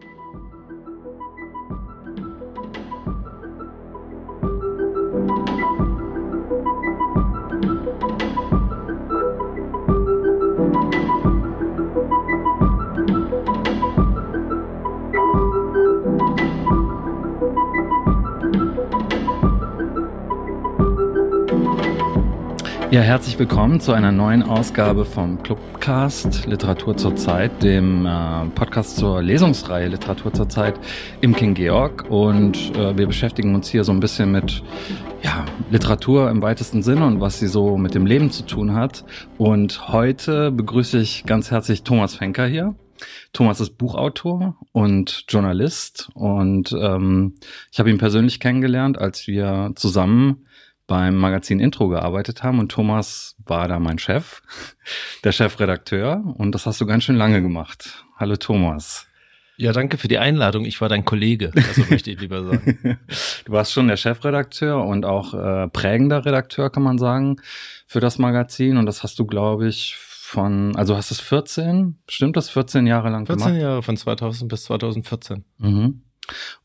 Thank you. Ja, herzlich willkommen zu einer neuen Ausgabe vom Clubcast Literatur zur Zeit, dem äh, Podcast zur Lesungsreihe Literatur zur Zeit im King Georg. Und äh, wir beschäftigen uns hier so ein bisschen mit ja, Literatur im weitesten Sinne und was sie so mit dem Leben zu tun hat. Und heute begrüße ich ganz herzlich Thomas Fenker hier. Thomas ist Buchautor und Journalist und ähm, ich habe ihn persönlich kennengelernt, als wir zusammen beim Magazin Intro gearbeitet haben und Thomas war da mein Chef, der Chefredakteur und das hast du ganz schön lange gemacht. Hallo Thomas. Ja, danke für die Einladung. Ich war dein Kollege, also möchte ich lieber sagen. du warst schon der Chefredakteur und auch äh, prägender Redakteur, kann man sagen, für das Magazin und das hast du, glaube ich, von, also hast du es 14, stimmt das, 14 Jahre lang 14 gemacht? 14 Jahre, von 2000 bis 2014. Mhm.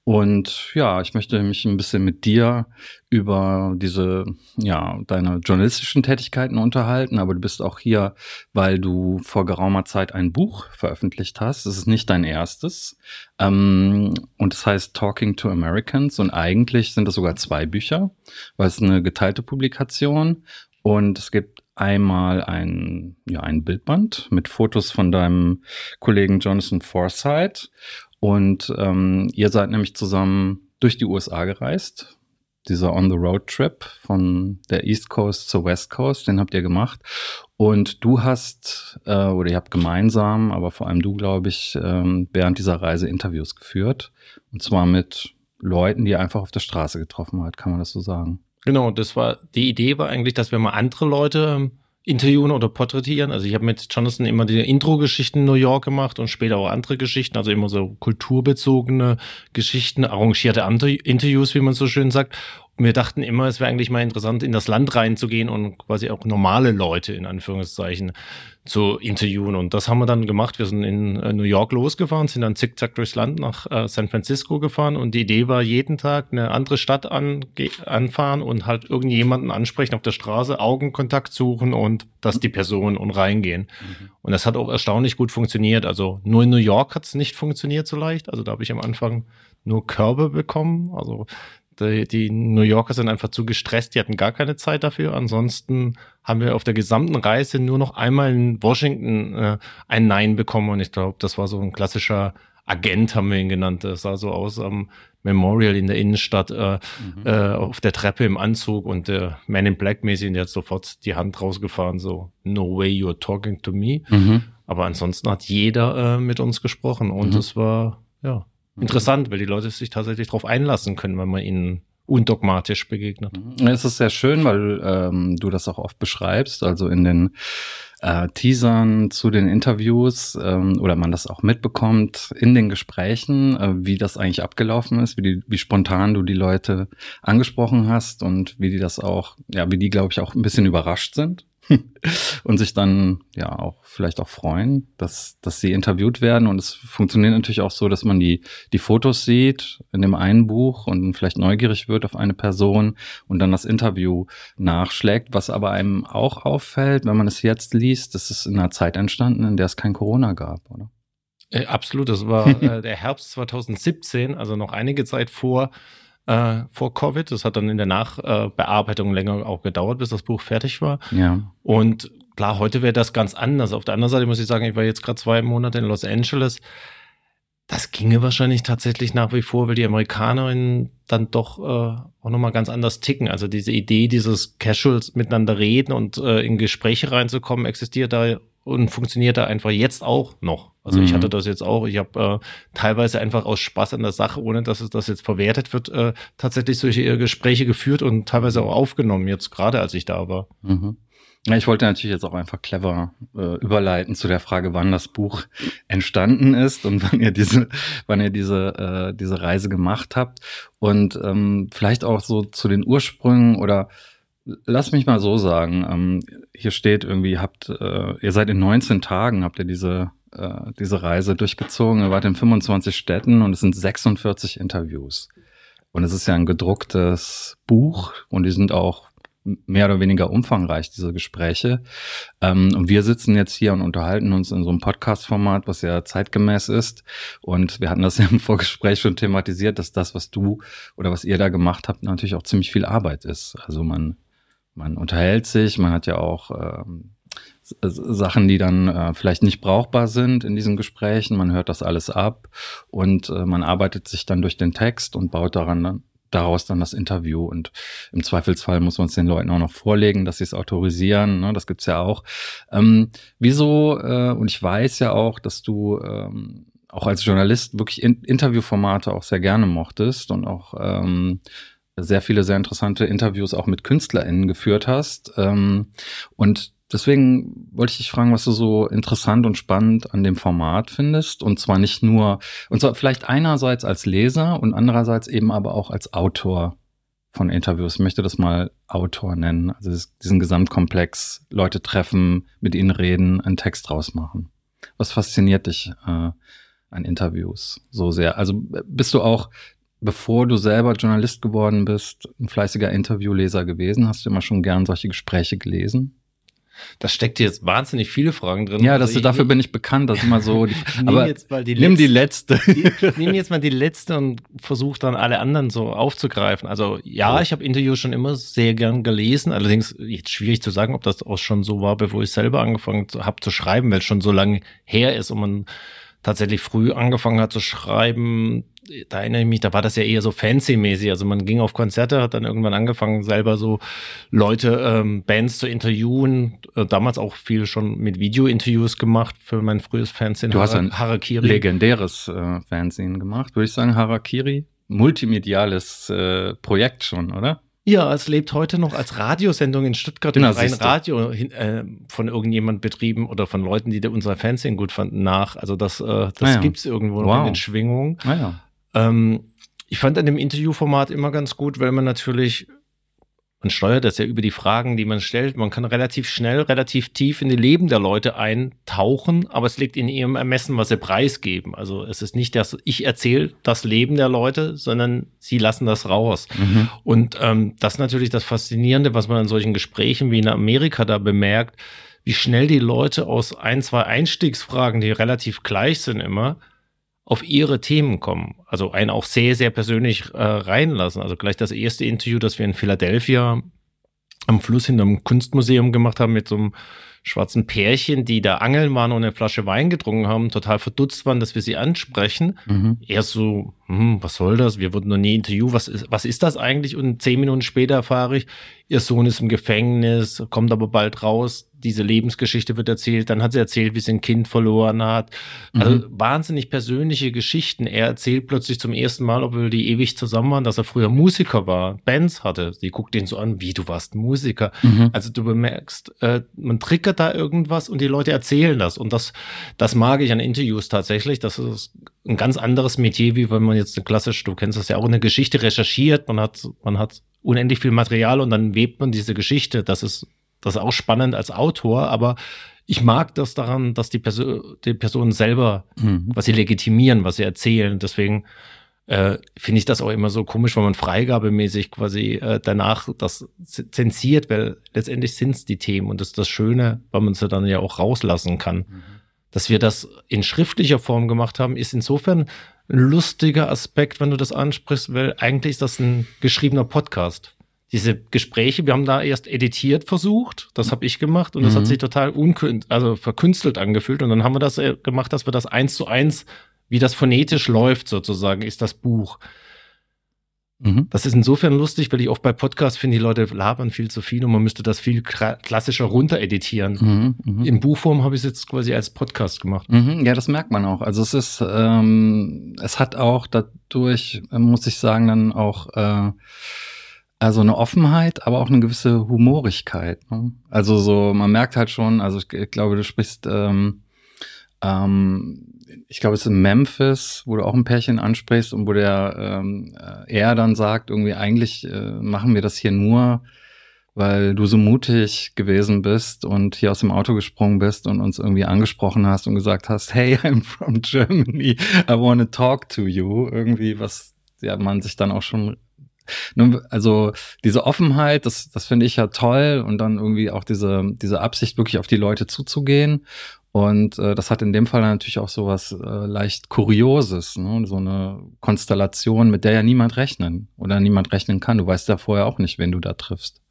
Und ja, ich möchte mich ein bisschen mit dir über diese, ja, deine journalistischen Tätigkeiten unterhalten, aber du bist auch hier, weil du vor geraumer Zeit ein Buch veröffentlicht hast. Es ist nicht dein erstes. Ähm, und es heißt Talking to Americans und eigentlich sind es sogar zwei Bücher, weil es eine geteilte Publikation und es gibt einmal ein, ja, ein Bildband mit Fotos von deinem Kollegen Jonathan Forsythe und ähm, ihr seid nämlich zusammen durch die USA gereist. Dieser On-the-Road-Trip von der East Coast zur West Coast, den habt ihr gemacht. Und du hast, äh, oder ihr habt gemeinsam, aber vor allem du, glaube ich, ähm, während dieser Reise Interviews geführt. Und zwar mit Leuten, die ihr einfach auf der Straße getroffen hat, kann man das so sagen. Genau, das war, die Idee war eigentlich, dass wir mal andere Leute ähm, interviewen oder porträtieren. Also ich habe mit Jonathan immer die Intro-Geschichten in New York gemacht und später auch andere Geschichten, also immer so kulturbezogene Geschichten, arrangierte Interviews, wie man so schön sagt. Wir dachten immer, es wäre eigentlich mal interessant, in das Land reinzugehen und quasi auch normale Leute in Anführungszeichen zu interviewen. Und das haben wir dann gemacht. Wir sind in äh, New York losgefahren, sind dann zickzack durchs Land nach äh, San Francisco gefahren. Und die Idee war, jeden Tag eine andere Stadt an, anfahren und halt irgendjemanden ansprechen auf der Straße, Augenkontakt suchen und dass die Person und reingehen. Mhm. Und das hat auch erstaunlich gut funktioniert. Also nur in New York hat es nicht funktioniert so leicht. Also da habe ich am Anfang nur Körbe bekommen. Also die, New Yorker sind einfach zu gestresst, die hatten gar keine Zeit dafür. Ansonsten haben wir auf der gesamten Reise nur noch einmal in Washington äh, ein Nein bekommen und ich glaube, das war so ein klassischer Agent, haben wir ihn genannt. Das sah so aus am Memorial in der Innenstadt äh, mhm. äh, auf der Treppe im Anzug und der Man in Black mäßig, der hat sofort die Hand rausgefahren, so No way you're talking to me. Mhm. Aber ansonsten hat jeder äh, mit uns gesprochen und es mhm. war ja interessant, weil die Leute sich tatsächlich darauf einlassen können, wenn man ihnen undogmatisch begegnet. Es ist sehr schön, weil ähm, du das auch oft beschreibst, also in den äh, Teasern zu den Interviews ähm, oder man das auch mitbekommt in den Gesprächen, äh, wie das eigentlich abgelaufen ist, wie, die, wie spontan du die Leute angesprochen hast und wie die das auch, ja, wie die, glaube ich, auch ein bisschen überrascht sind und sich dann ja auch vielleicht auch freuen, dass, dass sie interviewt werden. Und es funktioniert natürlich auch so, dass man die, die Fotos sieht in dem einen Buch und vielleicht neugierig wird auf eine Person und dann das Interview nachschlägt. Was aber einem auch auffällt, wenn man es jetzt liest, das ist in einer Zeit entstanden, in der es kein Corona gab, oder? Äh, absolut, das war äh, der Herbst 2017, also noch einige Zeit vor äh, vor Covid. Das hat dann in der Nachbearbeitung länger auch gedauert, bis das Buch fertig war. Ja. Und klar, heute wäre das ganz anders. Auf der anderen Seite muss ich sagen, ich war jetzt gerade zwei Monate in Los Angeles. Das ginge wahrscheinlich tatsächlich nach wie vor, weil die Amerikanerinnen dann doch äh, auch nochmal ganz anders ticken. Also diese Idee, dieses Casuals miteinander reden und äh, in Gespräche reinzukommen, existiert da und funktioniert da einfach jetzt auch noch. Also mhm. ich hatte das jetzt auch, ich habe äh, teilweise einfach aus Spaß an der Sache, ohne dass es das jetzt verwertet wird, äh, tatsächlich solche äh, Gespräche geführt und teilweise auch aufgenommen, jetzt gerade als ich da war. Mhm. Ja, ich wollte natürlich jetzt auch einfach clever äh, überleiten zu der Frage, wann das Buch entstanden ist und wann ihr diese, wann ihr diese, äh, diese Reise gemacht habt. Und ähm, vielleicht auch so zu den Ursprüngen oder Lass mich mal so sagen. Ähm, hier steht irgendwie, habt, äh, ihr seid in 19 Tagen, habt ihr diese äh, diese Reise durchgezogen. Ihr wart in 25 Städten und es sind 46 Interviews. Und es ist ja ein gedrucktes Buch und die sind auch mehr oder weniger umfangreich, diese Gespräche. Ähm, und wir sitzen jetzt hier und unterhalten uns in so einem Podcast-Format, was ja zeitgemäß ist. Und wir hatten das ja im Vorgespräch schon thematisiert, dass das, was du oder was ihr da gemacht habt, natürlich auch ziemlich viel Arbeit ist. Also man, man unterhält sich, man hat ja auch ähm, Sachen, die dann äh, vielleicht nicht brauchbar sind in diesen Gesprächen. Man hört das alles ab und äh, man arbeitet sich dann durch den Text und baut daran dann daraus dann das Interview. Und im Zweifelsfall muss man es den Leuten auch noch vorlegen, dass sie es autorisieren. Ne? Das gibt's ja auch. Ähm, wieso, äh, und ich weiß ja auch, dass du ähm, auch als Journalist wirklich in Interviewformate auch sehr gerne mochtest und auch ähm, sehr viele sehr interessante Interviews auch mit KünstlerInnen geführt hast. Ähm, und Deswegen wollte ich dich fragen, was du so interessant und spannend an dem Format findest. Und zwar nicht nur, und zwar vielleicht einerseits als Leser und andererseits eben aber auch als Autor von Interviews. Ich möchte das mal Autor nennen. Also diesen Gesamtkomplex, Leute treffen, mit ihnen reden, einen Text draus machen. Was fasziniert dich äh, an Interviews so sehr? Also bist du auch, bevor du selber Journalist geworden bist, ein fleißiger Interviewleser gewesen? Hast du immer schon gern solche Gespräche gelesen? Da steckt jetzt wahnsinnig viele Fragen drin. Ja, das, also dafür bin ich bekannt, dass immer so. Die, aber jetzt mal die nimm die letzte. Die, nimm jetzt mal die letzte und versuch dann alle anderen so aufzugreifen. Also ja, ich habe Interviews schon immer sehr gern gelesen. Allerdings jetzt schwierig zu sagen, ob das auch schon so war, bevor ich selber angefangen habe zu schreiben, weil es schon so lange her ist und man tatsächlich früh angefangen hat zu schreiben, da erinnere ich mich, da war das ja eher so fancy-mäßig. Also man ging auf Konzerte, hat dann irgendwann angefangen, selber so Leute, ähm, Bands zu interviewen. Äh, damals auch viel schon mit Video-Interviews gemacht für mein frühes Fernsehen. Du hast ein Harakiri. legendäres äh, Fernsehen gemacht, würde ich sagen, Harakiri. Multimediales äh, Projekt schon, oder? Ja, es lebt heute noch als Radiosendung in Stuttgart im freien Radio äh, von irgendjemand betrieben oder von Leuten, die unser Fernsehen gut fanden, nach. Also das, äh, das ah ja. gibt's irgendwo noch wow. in den Schwingungen. Ah ja. Ähm, ich fand an dem Interviewformat immer ganz gut, weil man natürlich man steuert das ja über die Fragen, die man stellt. Man kann relativ schnell, relativ tief in die Leben der Leute eintauchen, aber es liegt in ihrem Ermessen, was sie preisgeben. Also es ist nicht, dass ich erzähle das Leben der Leute, sondern sie lassen das raus. Mhm. Und ähm, das ist natürlich das Faszinierende, was man in solchen Gesprächen wie in Amerika da bemerkt, wie schnell die Leute aus ein, zwei Einstiegsfragen, die relativ gleich sind immer, auf ihre Themen kommen. Also einen auch sehr, sehr persönlich äh, reinlassen. Also gleich das erste Interview, das wir in Philadelphia am Fluss hinterm Kunstmuseum gemacht haben mit so einem schwarzen Pärchen, die da angeln waren und eine Flasche Wein getrunken haben, total verdutzt waren, dass wir sie ansprechen. Mhm. Er so, hm, was soll das? Wir wurden noch nie interviewt. Was ist, was ist das eigentlich? Und zehn Minuten später erfahre ich, ihr Sohn ist im Gefängnis, kommt aber bald raus diese Lebensgeschichte wird erzählt. Dann hat sie erzählt, wie sie ein Kind verloren hat. Also mhm. wahnsinnig persönliche Geschichten. Er erzählt plötzlich zum ersten Mal, obwohl die ewig zusammen waren, dass er früher Musiker war, Bands hatte. Sie guckt ihn so an, wie du warst Musiker. Mhm. Also du bemerkst, äh, man triggert da irgendwas und die Leute erzählen das. Und das, das mag ich an Interviews tatsächlich. Das ist ein ganz anderes Metier, wie wenn man jetzt eine klassisch, du kennst das ja auch, eine Geschichte recherchiert. Man hat, man hat unendlich viel Material und dann webt man diese Geschichte. Das ist das ist auch spannend als Autor, aber ich mag das daran, dass die, Perso die Personen selber, mhm. was sie legitimieren, was sie erzählen. Deswegen äh, finde ich das auch immer so komisch, wenn man freigabemäßig quasi äh, danach das zensiert, weil letztendlich sind es die Themen und das ist das Schöne, weil man sie dann ja auch rauslassen kann. Mhm. Dass wir das in schriftlicher Form gemacht haben, ist insofern lustiger Aspekt, wenn du das ansprichst, weil eigentlich ist das ein geschriebener Podcast diese Gespräche, wir haben da erst editiert versucht, das habe ich gemacht und das hat mhm. sich total also verkünstelt angefühlt und dann haben wir das äh, gemacht, dass wir das eins zu eins, wie das phonetisch läuft sozusagen, ist das Buch. Mhm. Das ist insofern lustig, weil ich oft bei Podcasts finde, die Leute labern viel zu viel und man müsste das viel klassischer runter editieren. Mhm, mh. In Buchform habe ich es jetzt quasi als Podcast gemacht. Mhm, ja, das merkt man auch. Also es ist, ähm, es hat auch dadurch, muss ich sagen, dann auch äh, also eine Offenheit, aber auch eine gewisse Humorigkeit. Ne? Also so, man merkt halt schon, also ich, ich glaube, du sprichst, ähm, ähm, ich glaube, es ist in Memphis, wo du auch ein Pärchen ansprichst und wo der ähm, äh, er dann sagt, irgendwie eigentlich äh, machen wir das hier nur, weil du so mutig gewesen bist und hier aus dem Auto gesprungen bist und uns irgendwie angesprochen hast und gesagt hast, hey, I'm from Germany, I want to talk to you. Irgendwie, was ja man sich dann auch schon also diese Offenheit, das, das finde ich ja toll und dann irgendwie auch diese, diese Absicht, wirklich auf die Leute zuzugehen. Und äh, das hat in dem Fall natürlich auch so was äh, leicht Kurioses, ne? so eine Konstellation, mit der ja niemand rechnen oder niemand rechnen kann. Du weißt ja vorher auch nicht, wen du da triffst.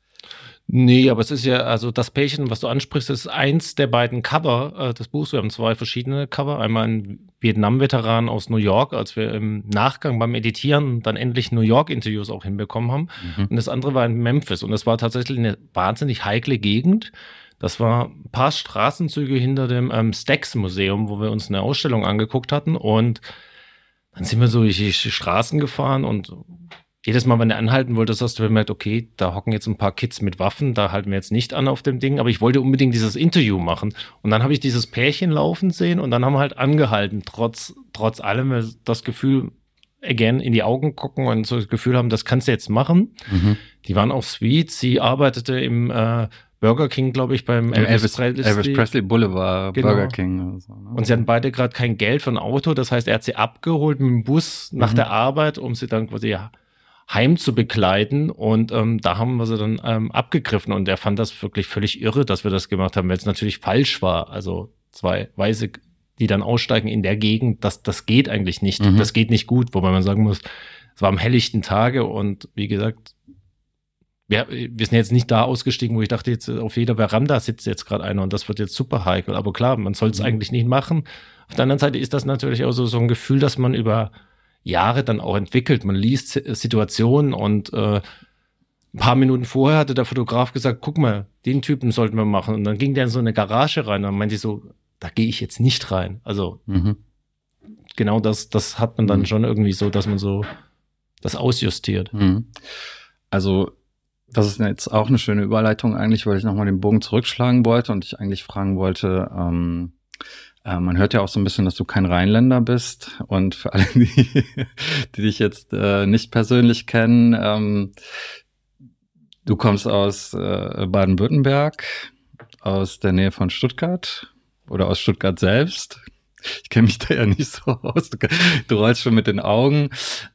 Nee, aber es ist ja, also das Pärchen, was du ansprichst, ist eins der beiden Cover äh, des Buchs. Wir haben zwei verschiedene Cover. Einmal ein Vietnam-Veteran aus New York, als wir im Nachgang beim Editieren dann endlich New York-Interviews auch hinbekommen haben. Mhm. Und das andere war in Memphis. Und das war tatsächlich eine wahnsinnig heikle Gegend. Das war ein paar Straßenzüge hinter dem ähm, Stax-Museum, wo wir uns eine Ausstellung angeguckt hatten. Und dann sind wir so durch die Straßen gefahren und jedes Mal, wenn du anhalten wolltest, hast du bemerkt, okay, da hocken jetzt ein paar Kids mit Waffen, da halten wir jetzt nicht an auf dem Ding, aber ich wollte unbedingt dieses Interview machen. Und dann habe ich dieses Pärchen laufen sehen und dann haben wir halt angehalten, trotz, trotz allem das Gefühl, again, in die Augen gucken und so das Gefühl haben, das kannst du jetzt machen. Mhm. Die waren auch sweet. Sie arbeitete im äh, Burger King, glaube ich, beim Elvis, Elvis, Presley, Elvis Presley Boulevard, genau. Burger King. So, ne? Und sie hatten beide gerade kein Geld für ein Auto. Das heißt, er hat sie abgeholt mit dem Bus nach mhm. der Arbeit, um sie dann quasi ja, heim zu begleiten. Und ähm, da haben wir sie dann ähm, abgegriffen. Und er fand das wirklich völlig irre, dass wir das gemacht haben, weil es natürlich falsch war. Also zwei Weiße, die dann aussteigen in der Gegend, das, das geht eigentlich nicht. Mhm. Das geht nicht gut, wobei man sagen muss, es war am helllichten Tage und wie gesagt, wir, wir sind jetzt nicht da ausgestiegen, wo ich dachte, jetzt auf jeder Veranda sitzt jetzt gerade einer und das wird jetzt super heikel. Aber klar, man soll es mhm. eigentlich nicht machen. Auf der anderen Seite ist das natürlich auch so, so ein Gefühl, dass man über Jahre dann auch entwickelt. Man liest Situationen und äh, ein paar Minuten vorher hatte der Fotograf gesagt, guck mal, den Typen sollten wir machen. Und dann ging der in so eine Garage rein und dann meinte ich so, da gehe ich jetzt nicht rein. Also mhm. genau das, das hat man dann mhm. schon irgendwie so, dass man so das ausjustiert. Mhm. Also das ist jetzt auch eine schöne Überleitung eigentlich, weil ich nochmal den Bogen zurückschlagen wollte und ich eigentlich fragen wollte, ähm, äh, man hört ja auch so ein bisschen, dass du kein Rheinländer bist. Und für alle, die, die dich jetzt äh, nicht persönlich kennen, ähm, du kommst aus äh, Baden-Württemberg, aus der Nähe von Stuttgart oder aus Stuttgart selbst. Ich kenne mich da ja nicht so aus. Du, rollst schon mit den Augen.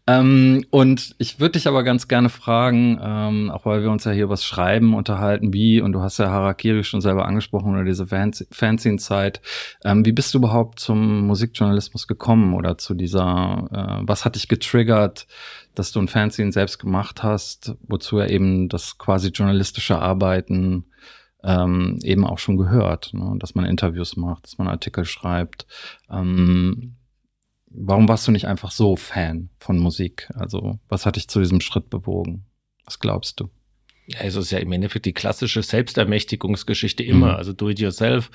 Ähm, und ich würde dich aber ganz gerne fragen, ähm, auch weil wir uns ja hier was Schreiben unterhalten, wie, und du hast ja Harakiri schon selber angesprochen oder diese Fanzine-Zeit. Ähm, wie bist du überhaupt zum Musikjournalismus gekommen oder zu dieser, äh, was hat dich getriggert, dass du ein Fanzine selbst gemacht hast, wozu ja eben das quasi journalistische Arbeiten ähm, eben auch schon gehört, ne? dass man Interviews macht, dass man Artikel schreibt. Ähm, warum warst du nicht einfach so Fan von Musik? Also was hat dich zu diesem Schritt bewogen? Was glaubst du? Ja, es ist ja im Endeffekt die klassische Selbstermächtigungsgeschichte immer, mhm. also do it yourself.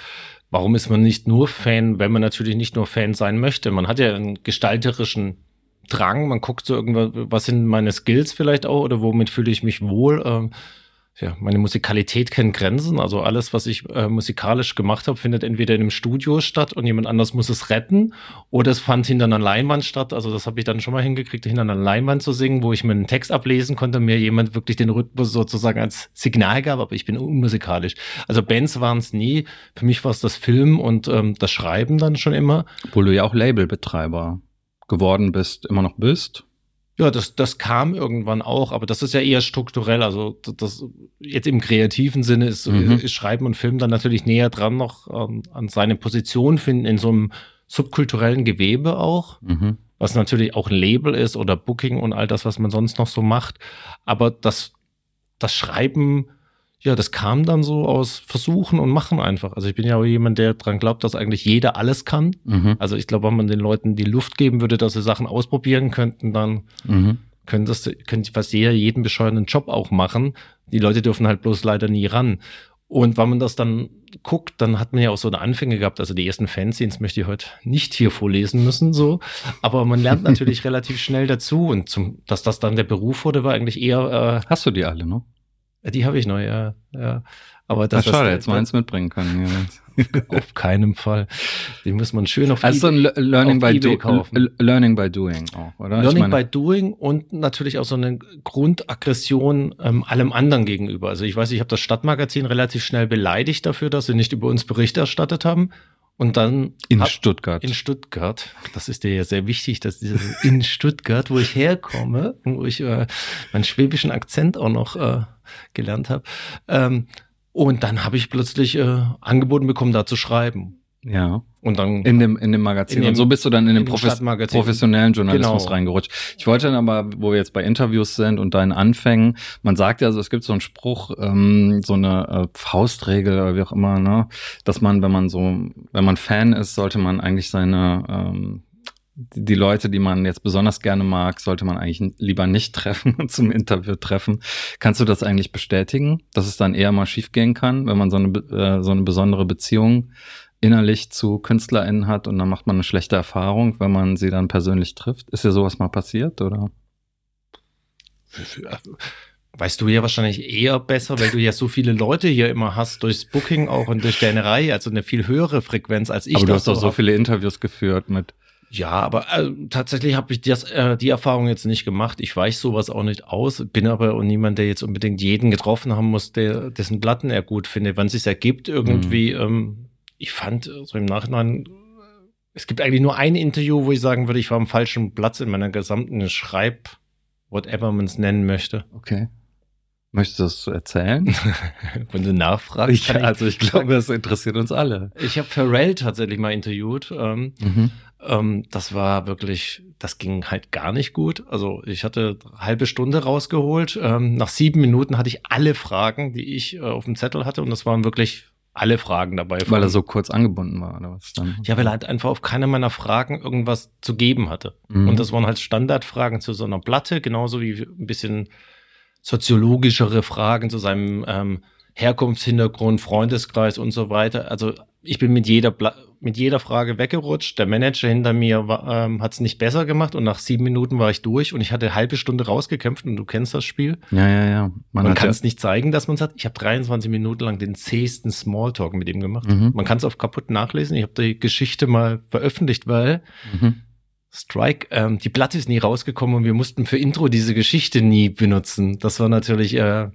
Warum ist man nicht nur Fan, wenn man natürlich nicht nur Fan sein möchte? Man hat ja einen gestalterischen Drang, man guckt so irgendwas, was sind meine Skills vielleicht auch oder womit fühle ich mich wohl? Ähm, ja, meine Musikalität kennt Grenzen. Also alles, was ich äh, musikalisch gemacht habe, findet entweder in einem Studio statt und jemand anders muss es retten oder es fand hinter einer Leinwand statt. Also das habe ich dann schon mal hingekriegt, hinter einer Leinwand zu singen, wo ich mir einen Text ablesen konnte, mir jemand wirklich den Rhythmus sozusagen als Signal gab, aber ich bin unmusikalisch. Also Bands waren es nie. Für mich war es das Film und ähm, das Schreiben dann schon immer. Obwohl du ja auch Labelbetreiber geworden bist, immer noch bist. Ja, das, das kam irgendwann auch, aber das ist ja eher strukturell. Also das jetzt im kreativen Sinne ist, mhm. ist Schreiben und Film dann natürlich näher dran noch ähm, an seine Position finden in so einem subkulturellen Gewebe auch, mhm. was natürlich auch ein Label ist oder Booking und all das, was man sonst noch so macht. Aber das, das Schreiben ja, das kam dann so aus Versuchen und Machen einfach. Also ich bin ja auch jemand, der dran glaubt, dass eigentlich jeder alles kann. Mhm. Also ich glaube, wenn man den Leuten die Luft geben würde, dass sie Sachen ausprobieren könnten, dann mhm. könnte das, könnte fast jeder jeden bescheuernden Job auch machen. Die Leute dürfen halt bloß leider nie ran. Und wenn man das dann guckt, dann hat man ja auch so eine Anfänge gehabt. Also die ersten Fanzines möchte ich heute nicht hier vorlesen müssen, so. Aber man lernt natürlich relativ schnell dazu. Und zum, dass das dann der Beruf wurde, war eigentlich eher. Äh, Hast du die alle, ne? Die habe ich noch, ja. ja. Aber das ist schade, jetzt mal eins mitbringen können. Ja. auf keinem Fall. Die muss man schön auf Also eBay, ein Learning by, do, Learning by Doing auch, oder? Learning meine, by Doing und natürlich auch so eine Grundaggression ähm, allem anderen gegenüber. Also ich weiß, ich habe das Stadtmagazin relativ schnell beleidigt dafür, dass sie nicht über uns Bericht erstattet haben. Und dann in Stuttgart. In Stuttgart. Das ist dir ja sehr wichtig, dass dieses in Stuttgart, wo ich herkomme, wo ich äh, meinen schwäbischen Akzent auch noch äh, gelernt habe, ähm, und dann habe ich plötzlich äh, angeboten bekommen, da zu schreiben. Ja. Und dann in dem in dem Magazin. In dem, und so bist du dann in, in den Profes professionellen Journalismus genau. reingerutscht. Ich wollte dann aber, wo wir jetzt bei Interviews sind und deinen Anfängen, man sagt ja, also es gibt so einen Spruch, ähm, so eine äh, Faustregel oder wie auch immer, ne, dass man, wenn man so, wenn man Fan ist, sollte man eigentlich seine ähm, die Leute, die man jetzt besonders gerne mag, sollte man eigentlich lieber nicht treffen zum Interview treffen. Kannst du das eigentlich bestätigen, dass es dann eher mal schiefgehen kann, wenn man so eine, äh, so eine besondere Beziehung innerlich zu KünstlerInnen hat und dann macht man eine schlechte Erfahrung, wenn man sie dann persönlich trifft? Ist dir sowas mal passiert, oder? Weißt du ja wahrscheinlich eher besser, weil du ja so viele Leute hier immer hast, durchs Booking auch und durch deine Reihe, also eine viel höhere Frequenz als ich. Aber du hast doch so viele Interviews geführt mit ja, aber äh, tatsächlich habe ich das, äh, die Erfahrung jetzt nicht gemacht. Ich weiche sowas auch nicht aus, bin aber auch niemand, der jetzt unbedingt jeden getroffen haben muss, der dessen Platten er gut findet. Wann sich ergibt irgendwie, mhm. ähm, ich fand so im Nachhinein, es gibt eigentlich nur ein Interview, wo ich sagen würde, ich war am falschen Platz in meiner gesamten Schreib, whatever man es nennen möchte. Okay. Möchtest du das erzählen? Wenn du nachfragst. Ja, also ich glaube, das interessiert uns alle. Ich habe Pharrell tatsächlich mal interviewt. Ähm, mhm. ähm, das war wirklich, das ging halt gar nicht gut. Also ich hatte eine halbe Stunde rausgeholt. Ähm, nach sieben Minuten hatte ich alle Fragen, die ich äh, auf dem Zettel hatte. Und das waren wirklich alle Fragen dabei. Weil er so kurz angebunden war, oder was dann? Ja, weil er halt einfach auf keine meiner Fragen irgendwas zu geben hatte. Mhm. Und das waren halt Standardfragen zu so einer Platte, genauso wie ein bisschen soziologischere Fragen zu seinem ähm, Herkunftshintergrund, Freundeskreis und so weiter. Also ich bin mit jeder mit jeder Frage weggerutscht. Der Manager hinter mir ähm, hat es nicht besser gemacht und nach sieben Minuten war ich durch und ich hatte eine halbe Stunde rausgekämpft und du kennst das Spiel. Ja, ja, ja. Man, man kann es ja nicht zeigen, dass man es hat. Ich habe 23 Minuten lang den zähesten Smalltalk mit ihm gemacht. Mhm. Man kann es auf kaputt nachlesen. Ich habe die Geschichte mal veröffentlicht, weil mhm. Strike, ähm, die Platte ist nie rausgekommen und wir mussten für Intro diese Geschichte nie benutzen. Das war natürlich, äh,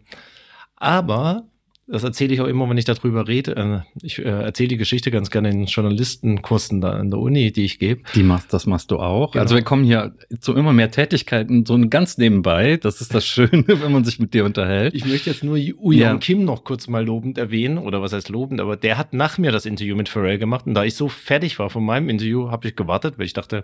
aber das erzähle ich auch immer, wenn ich darüber rede. Äh, ich äh, erzähle die Geschichte ganz gerne in Journalistenkursen da an der Uni, die ich gebe. Die machst, das machst du auch. Genau. Also wir kommen hier zu immer mehr Tätigkeiten, so ganz nebenbei. Das ist das Schöne, wenn man sich mit dir unterhält. Ich möchte jetzt nur Uyan ja. Kim noch kurz mal lobend erwähnen, oder was heißt lobend, aber der hat nach mir das Interview mit Pharrell gemacht und da ich so fertig war von meinem Interview, habe ich gewartet, weil ich dachte,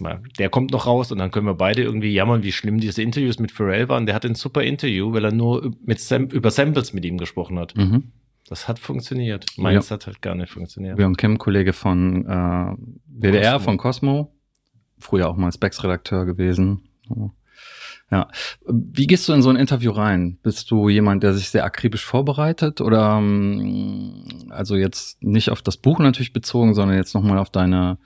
mal, der kommt noch raus und dann können wir beide irgendwie jammern, wie schlimm diese Interviews mit Pharrell waren. Der hat ein super Interview, weil er nur mit Sam über Samples mit ihm gesprochen hat. Mhm. Das hat funktioniert. Meins ja. hat halt gar nicht funktioniert. Wir haben Kim, Kollege von äh, WDR, Cosmo. von Cosmo, früher auch mal Specs-Redakteur gewesen. Ja. Wie gehst du in so ein Interview rein? Bist du jemand, der sich sehr akribisch vorbereitet oder ähm, also jetzt nicht auf das Buch natürlich bezogen, sondern jetzt nochmal auf deine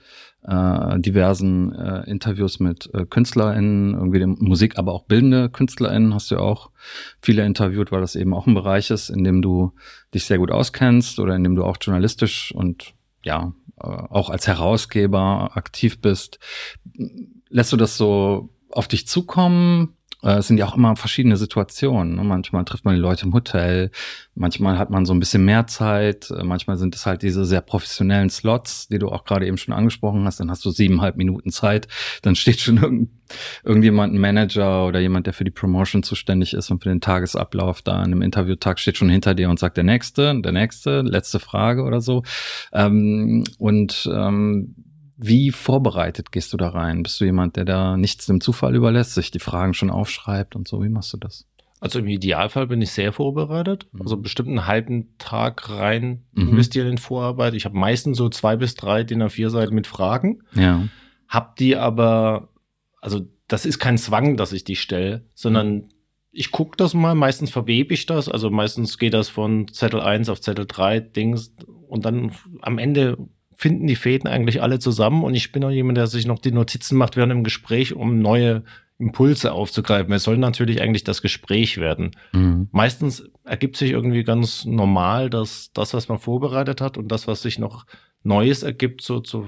äh, diversen äh, Interviews mit äh, KünstlerInnen, irgendwie dem Musik, aber auch bildende KünstlerInnen hast du auch viele interviewt, weil das eben auch ein Bereich ist, in dem du dich sehr gut auskennst oder in dem du auch journalistisch und ja, äh, auch als Herausgeber aktiv bist. Lässt du das so auf dich zukommen? Äh, es sind ja auch immer verschiedene Situationen. Ne? Manchmal trifft man die Leute im Hotel, manchmal hat man so ein bisschen mehr Zeit, äh, manchmal sind es halt diese sehr professionellen Slots, die du auch gerade eben schon angesprochen hast. Dann hast du siebeneinhalb Minuten Zeit, dann steht schon irgend, irgendjemand, ein Manager oder jemand, der für die Promotion zuständig ist und für den Tagesablauf da an einem Interviewtag steht schon hinter dir und sagt der nächste, der nächste, letzte Frage oder so. Ähm, und ähm, wie vorbereitet gehst du da rein? Bist du jemand, der da nichts dem Zufall überlässt, sich die Fragen schon aufschreibt und so? Wie machst du das? Also im Idealfall bin ich sehr vorbereitet. Mhm. Also bestimmt einen halben Tag rein mhm. investieren in Vorarbeit. Ich habe meistens so zwei bis drei DIN A4 Seiten mit Fragen. Ja. Hab die aber, also das ist kein Zwang, dass ich die stelle, sondern mhm. ich gucke das mal. Meistens verwebe ich das. Also meistens geht das von Zettel 1 auf Zettel 3 Dings und dann am Ende finden die Fäden eigentlich alle zusammen und ich bin auch jemand, der sich noch die Notizen macht während dem Gespräch, um neue Impulse aufzugreifen. Es soll natürlich eigentlich das Gespräch werden. Mhm. Meistens ergibt sich irgendwie ganz normal, dass das, was man vorbereitet hat und das, was sich noch Neues ergibt, so, so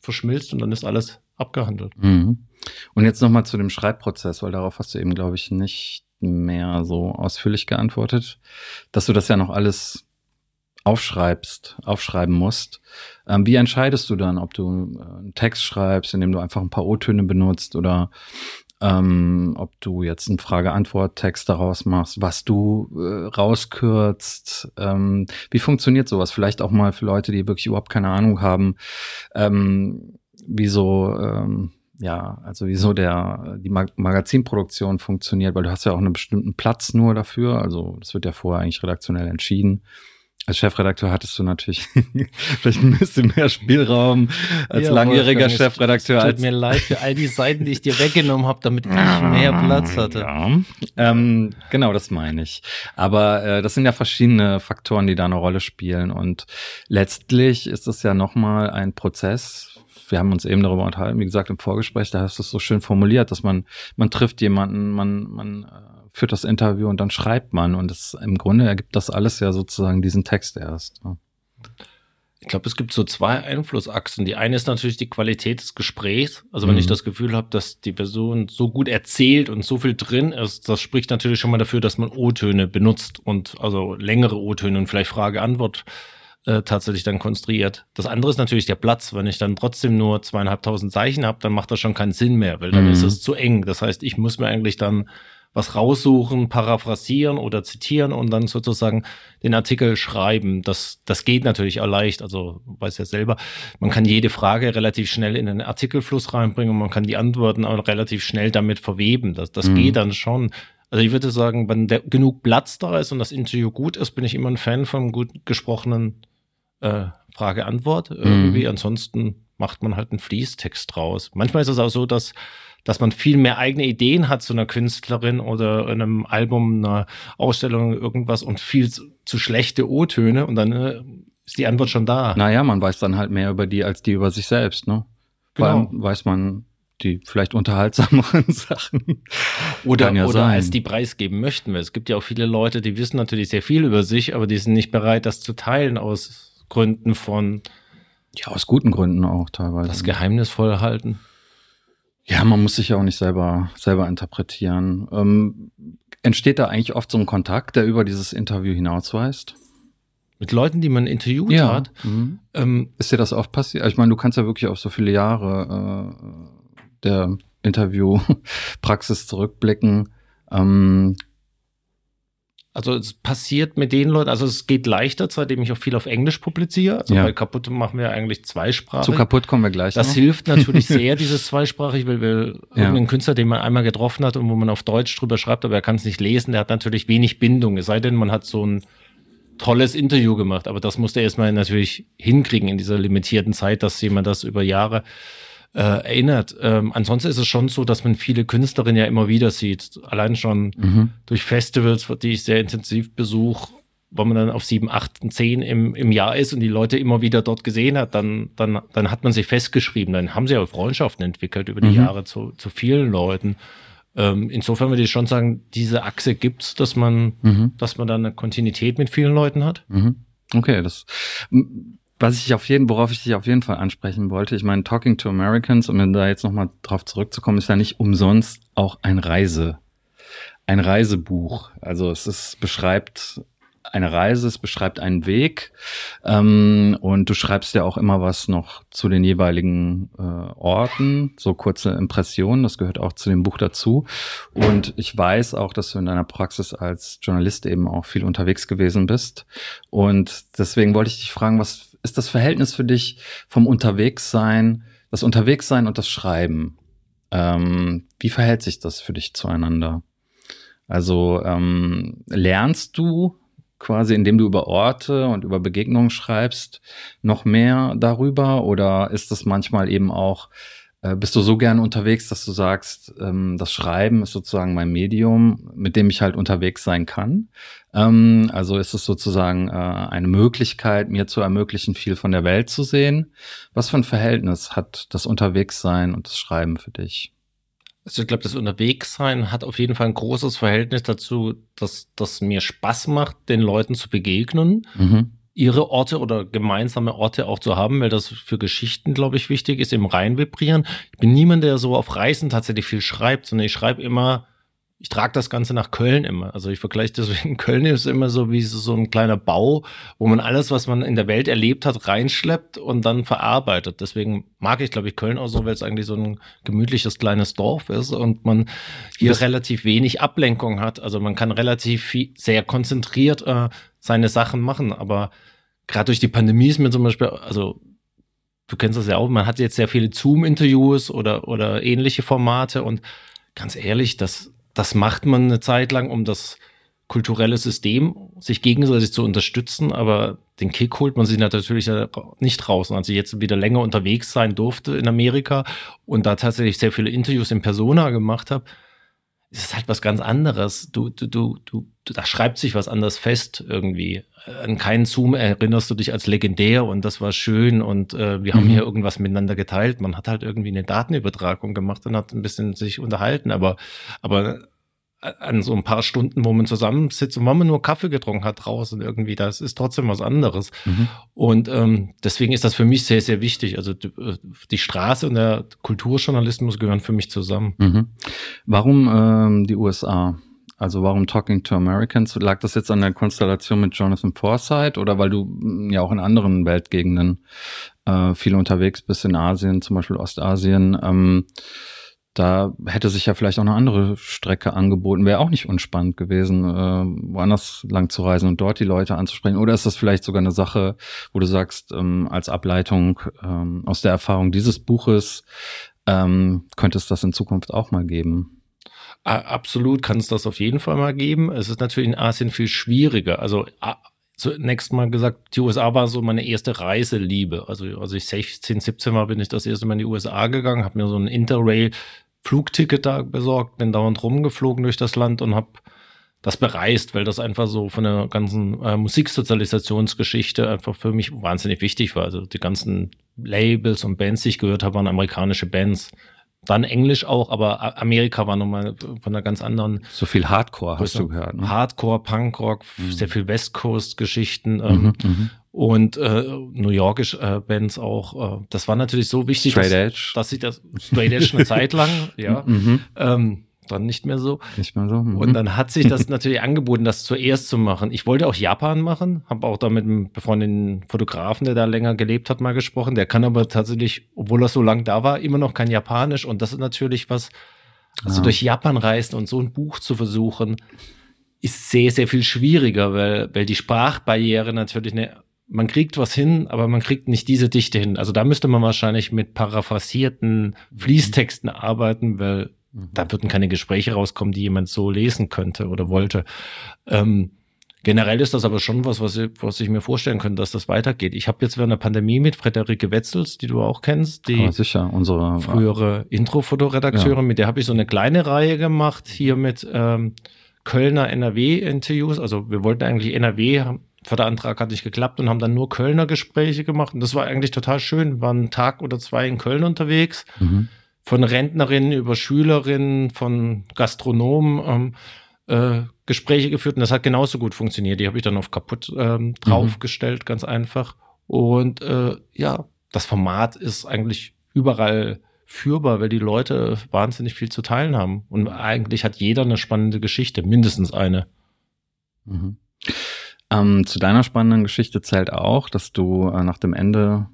verschmilzt und dann ist alles abgehandelt. Mhm. Und jetzt nochmal zu dem Schreibprozess, weil darauf hast du eben, glaube ich, nicht mehr so ausführlich geantwortet, dass du das ja noch alles aufschreibst, aufschreiben musst. Ähm, wie entscheidest du dann, ob du äh, einen Text schreibst, indem du einfach ein paar O-Töne benutzt oder ähm, ob du jetzt einen Frage-Antwort-Text daraus machst, was du äh, rauskürzt. Ähm, wie funktioniert sowas? Vielleicht auch mal für Leute, die wirklich überhaupt keine Ahnung haben, ähm, wie so, ähm, ja, also wieso der, die Mag Magazinproduktion funktioniert, weil du hast ja auch einen bestimmten Platz nur dafür. Also das wird ja vorher eigentlich redaktionell entschieden. Als Chefredakteur hattest du natürlich vielleicht ein bisschen mehr Spielraum als ja, langjähriger Chefredakteur. Tut mir leid für all die Seiten, die ich dir weggenommen habe, damit ich mehr Platz hatte. Ja, ähm, genau, das meine ich. Aber äh, das sind ja verschiedene Faktoren, die da eine Rolle spielen. Und letztlich ist es ja nochmal ein Prozess, wir haben uns eben darüber unterhalten, wie gesagt, im Vorgespräch, da hast du es so schön formuliert, dass man, man trifft jemanden, man, man äh, führt das Interview und dann schreibt man. Und das, im Grunde ergibt das alles ja sozusagen diesen Text erst. Ja. Ich glaube, es gibt so zwei Einflussachsen. Die eine ist natürlich die Qualität des Gesprächs. Also wenn mhm. ich das Gefühl habe, dass die Person so gut erzählt und so viel drin ist, das spricht natürlich schon mal dafür, dass man O-Töne benutzt und also längere O-Töne und vielleicht Frage-Antwort äh, tatsächlich dann konstruiert. Das andere ist natürlich der Platz. Wenn ich dann trotzdem nur zweieinhalbtausend Zeichen habe, dann macht das schon keinen Sinn mehr, weil dann mhm. ist es zu eng. Das heißt, ich muss mir eigentlich dann was raussuchen, paraphrasieren oder zitieren und dann sozusagen den Artikel schreiben. Das, das geht natürlich auch leicht. Also weiß ja selber, man kann jede Frage relativ schnell in den Artikelfluss reinbringen und man kann die Antworten auch relativ schnell damit verweben. Das, das mhm. geht dann schon. Also ich würde sagen, wenn der, genug Platz da ist und das Interview gut ist, bin ich immer ein Fan vom gut gesprochenen äh, Frage-Antwort irgendwie. Mhm. Ansonsten macht man halt einen Fließtext draus. Manchmal ist es auch so, dass dass man viel mehr eigene Ideen hat zu einer Künstlerin oder einem Album, einer Ausstellung, irgendwas und viel zu, zu schlechte O-Töne und dann äh, ist die Antwort schon da. Naja, man weiß dann halt mehr über die als die über sich selbst, ne? Genau. Vor weiß man die vielleicht unterhaltsameren Sachen. Oder, ja oder als die preisgeben möchten. Es gibt ja auch viele Leute, die wissen natürlich sehr viel über sich, aber die sind nicht bereit, das zu teilen aus Gründen von. Ja, aus guten Gründen auch teilweise. Das geheimnisvoll halten. Ja, man muss sich ja auch nicht selber, selber interpretieren. Ähm, entsteht da eigentlich oft so ein Kontakt, der über dieses Interview hinausweist? Mit Leuten, die man interviewt ja. hat? Mhm. Ähm, Ist dir das oft passiert? Ich meine, du kannst ja wirklich auf so viele Jahre äh, der Interviewpraxis zurückblicken. Ähm, also es passiert mit den Leuten, also es geht leichter, seitdem ich auch viel auf Englisch publiziere. Also ja. bei Kaputt machen wir eigentlich zweisprachig. Zu Kaputt kommen wir gleich. Das noch. hilft natürlich sehr, dieses zweisprachig, weil wir ja. irgendeinen Künstler, den man einmal getroffen hat und wo man auf Deutsch drüber schreibt, aber er kann es nicht lesen, der hat natürlich wenig Bindung. Es sei denn, man hat so ein tolles Interview gemacht, aber das musste er erstmal natürlich hinkriegen in dieser limitierten Zeit, dass jemand das über Jahre äh, erinnert. Ähm, ansonsten ist es schon so, dass man viele Künstlerinnen ja immer wieder sieht. Allein schon mhm. durch Festivals, die ich sehr intensiv besuche, wo man dann auf sieben, acht, zehn im, im Jahr ist und die Leute immer wieder dort gesehen hat, dann, dann, dann hat man sich festgeschrieben. Dann haben sie auch Freundschaften entwickelt über die mhm. Jahre zu, zu vielen Leuten. Ähm, insofern würde ich schon sagen, diese Achse gibt's, dass man, mhm. dass man dann eine Kontinuität mit vielen Leuten hat. Mhm. Okay, das was ich auf jeden, worauf ich dich auf jeden Fall ansprechen wollte, ich meine, Talking to Americans, um da jetzt nochmal drauf zurückzukommen, ist ja nicht umsonst auch ein Reise, ein Reisebuch. Also es ist, beschreibt eine Reise, es beschreibt einen Weg ähm, und du schreibst ja auch immer was noch zu den jeweiligen äh, Orten, so kurze Impressionen, das gehört auch zu dem Buch dazu. Und ich weiß auch, dass du in deiner Praxis als Journalist eben auch viel unterwegs gewesen bist. Und deswegen wollte ich dich fragen, was ist das Verhältnis für dich vom Unterwegssein, das Unterwegssein und das Schreiben? Ähm, wie verhält sich das für dich zueinander? Also ähm, lernst du quasi, indem du über Orte und über Begegnungen schreibst, noch mehr darüber? Oder ist das manchmal eben auch, bist du so gern unterwegs, dass du sagst, ähm, das Schreiben ist sozusagen mein Medium, mit dem ich halt unterwegs sein kann? Ähm, also ist es sozusagen äh, eine Möglichkeit, mir zu ermöglichen, viel von der Welt zu sehen. Was für ein Verhältnis hat das Unterwegssein und das Schreiben für dich? Also ich glaube, das Unterwegssein hat auf jeden Fall ein großes Verhältnis dazu, dass das mir Spaß macht, den Leuten zu begegnen, mhm. Ihre Orte oder gemeinsame Orte auch zu haben, weil das für Geschichten, glaube ich, wichtig ist, im Rein vibrieren. Ich bin niemand, der so auf Reisen tatsächlich viel schreibt, sondern ich schreibe immer ich trage das Ganze nach Köln immer. Also ich vergleiche deswegen, Köln ist immer so wie so, ein kleiner Bau, wo man alles, was man in der Welt erlebt hat, reinschleppt und dann verarbeitet. Deswegen mag ich, glaube ich, Köln auch so, weil es eigentlich so ein gemütliches kleines Dorf ist und man hier das relativ wenig Ablenkung hat. Also man kann relativ viel, sehr konzentriert äh, seine Sachen machen. Aber gerade durch die Pandemie ist mir zum Beispiel, also du kennst das ja auch, man hat jetzt sehr viele Zoom-Interviews oder, oder ähnliche Formate und ganz ehrlich, das das macht man eine Zeit lang, um das kulturelle System sich gegenseitig zu unterstützen, aber den Kick holt man sich natürlich nicht raus. Als ich jetzt wieder länger unterwegs sein durfte in Amerika und da tatsächlich sehr viele Interviews in Persona gemacht habe, ist es halt was ganz anderes. Du, du, du, du, da schreibt sich was anderes fest irgendwie. An keinen Zoom erinnerst du dich als legendär und das war schön und äh, wir mhm. haben hier irgendwas miteinander geteilt. Man hat halt irgendwie eine Datenübertragung gemacht und hat ein bisschen sich unterhalten, aber, aber an so ein paar Stunden, wo man zusammensitzt und wo man nur Kaffee getrunken hat draußen irgendwie, das ist trotzdem was anderes. Mhm. Und ähm, deswegen ist das für mich sehr, sehr wichtig. Also die, äh, die Straße und der Kulturjournalismus gehören für mich zusammen. Mhm. Warum ähm, die USA? Also warum Talking to Americans? Lag das jetzt an der Konstellation mit Jonathan Forsythe oder weil du mm, ja auch in anderen Weltgegenden äh, viel unterwegs bist, in Asien, zum Beispiel Ostasien? Ähm, da hätte sich ja vielleicht auch eine andere Strecke angeboten, wäre auch nicht unspannend gewesen, äh, woanders lang zu reisen und dort die Leute anzusprechen. Oder ist das vielleicht sogar eine Sache, wo du sagst, ähm, als Ableitung ähm, aus der Erfahrung dieses Buches, ähm, könnte es das in Zukunft auch mal geben? Absolut kann es das auf jeden Fall mal geben. Es ist natürlich in Asien viel schwieriger. Also zunächst mal gesagt, die USA war so meine erste Reiseliebe. Also als ich 16, 17 war, bin ich das erste Mal in die USA gegangen, habe mir so ein Interrail Flugticket da besorgt, bin dauernd rumgeflogen durch das Land und habe das bereist, weil das einfach so von der ganzen äh, Musiksozialisationsgeschichte einfach für mich wahnsinnig wichtig war. Also die ganzen Labels und Bands, die ich gehört habe, waren amerikanische Bands. Dann Englisch auch, aber Amerika war nochmal von einer ganz anderen. So viel Hardcore hast du gehört. Ne? Hardcore, Punkrock, mhm. sehr viel West Coast-Geschichten. Ähm, mhm, mhm und äh, New Yorkisch äh, Bands auch. Äh, das war natürlich so wichtig, Straight dass, Edge. dass ich das Straight Edge eine Zeit lang, ja, mhm. ähm, dann nicht mehr so. Nicht mehr so. Mhm. Und dann hat sich das natürlich angeboten, das zuerst zu machen. Ich wollte auch Japan machen, habe auch da mit einem befreundeten Fotografen, der da länger gelebt hat, mal gesprochen. Der kann aber tatsächlich, obwohl er so lang da war, immer noch kein Japanisch. Und das ist natürlich was, also ja. durch Japan reisen und so ein Buch zu versuchen, ist sehr, sehr viel schwieriger, weil, weil die Sprachbarriere natürlich eine man kriegt was hin, aber man kriegt nicht diese Dichte hin. Also da müsste man wahrscheinlich mit paraphrasierten Fließtexten arbeiten, weil mhm. Da würden keine Gespräche rauskommen, die jemand so lesen könnte oder wollte. Ähm, generell ist das aber schon was, was ich, was ich mir vorstellen könnte, dass das weitergeht. Ich habe jetzt während der Pandemie mit Frederike Wetzels, die du auch kennst, die sicher, unsere frühere Intro-Fotoredakteurin, ja. mit der habe ich so eine kleine Reihe gemacht, hier mit ähm, Kölner NRW-Interviews. Also wir wollten eigentlich NRW Förderantrag hat nicht geklappt und haben dann nur Kölner Gespräche gemacht. Und das war eigentlich total schön. Wir waren einen Tag oder zwei in Köln unterwegs. Mhm. Von Rentnerinnen über Schülerinnen, von Gastronomen ähm, äh, Gespräche geführt. Und das hat genauso gut funktioniert. Die habe ich dann auf kaputt ähm, draufgestellt, mhm. ganz einfach. Und äh, ja, das Format ist eigentlich überall führbar, weil die Leute wahnsinnig viel zu teilen haben. Und eigentlich hat jeder eine spannende Geschichte, mindestens eine. Mhm. Ähm, zu deiner spannenden Geschichte zählt auch, dass du äh, nach dem Ende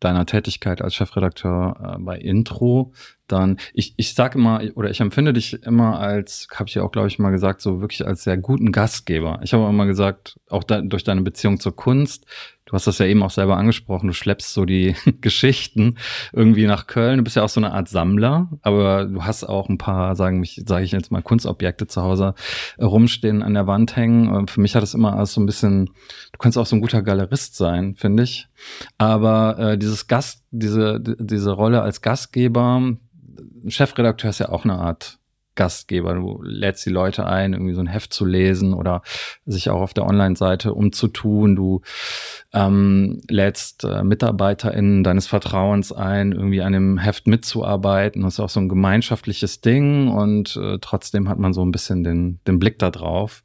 deiner Tätigkeit als Chefredakteur äh, bei Intro dann, ich, ich sag immer, oder ich empfinde dich immer als, habe ich ja auch, glaube ich, mal gesagt, so wirklich als sehr guten Gastgeber. Ich habe immer gesagt, auch da, durch deine Beziehung zur Kunst, du hast das ja eben auch selber angesprochen, du schleppst so die Geschichten irgendwie nach Köln. Du bist ja auch so eine Art Sammler, aber du hast auch ein paar, sagen mich, sage ich jetzt mal, Kunstobjekte zu Hause rumstehen, an der Wand hängen. Und für mich hat es immer als so ein bisschen, du kannst auch so ein guter Galerist sein, finde ich. Aber äh, dieses Gast, diese, diese Rolle als Gastgeber, Chefredakteur ist ja auch eine Art Gastgeber. Du lädst die Leute ein, irgendwie so ein Heft zu lesen oder sich auch auf der Online-Seite umzutun. Du ähm, lädst äh, MitarbeiterInnen deines Vertrauens ein, irgendwie an dem Heft mitzuarbeiten. Das ist auch so ein gemeinschaftliches Ding und äh, trotzdem hat man so ein bisschen den, den Blick da drauf.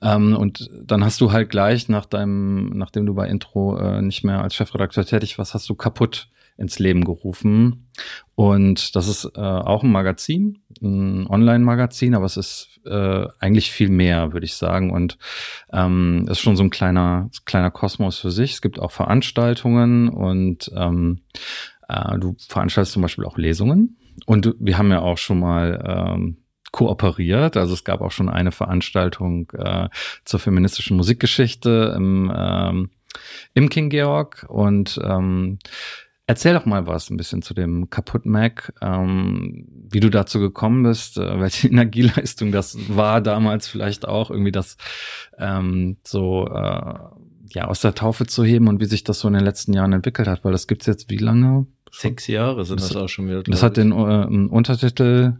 Ähm, und dann hast du halt gleich nach deinem, nachdem du bei Intro äh, nicht mehr als Chefredakteur tätig warst, hast du kaputt ins Leben gerufen. Und das ist äh, auch ein Magazin, ein Online-Magazin, aber es ist äh, eigentlich viel mehr, würde ich sagen. Und ähm, ist schon so ein kleiner, kleiner Kosmos für sich. Es gibt auch Veranstaltungen und ähm, äh, du veranstaltest zum Beispiel auch Lesungen. Und wir haben ja auch schon mal ähm, kooperiert. Also es gab auch schon eine Veranstaltung äh, zur feministischen Musikgeschichte im, ähm, im King Georg und ähm, Erzähl doch mal was ein bisschen zu dem Kaputt Mac, ähm, wie du dazu gekommen bist, äh, welche Energieleistung das war damals vielleicht auch, irgendwie das ähm, so äh, ja aus der Taufe zu heben und wie sich das so in den letzten Jahren entwickelt hat, weil das gibt's jetzt wie lange? Sechs Jahre sind das, das auch schon wieder. Das hat den äh, Untertitel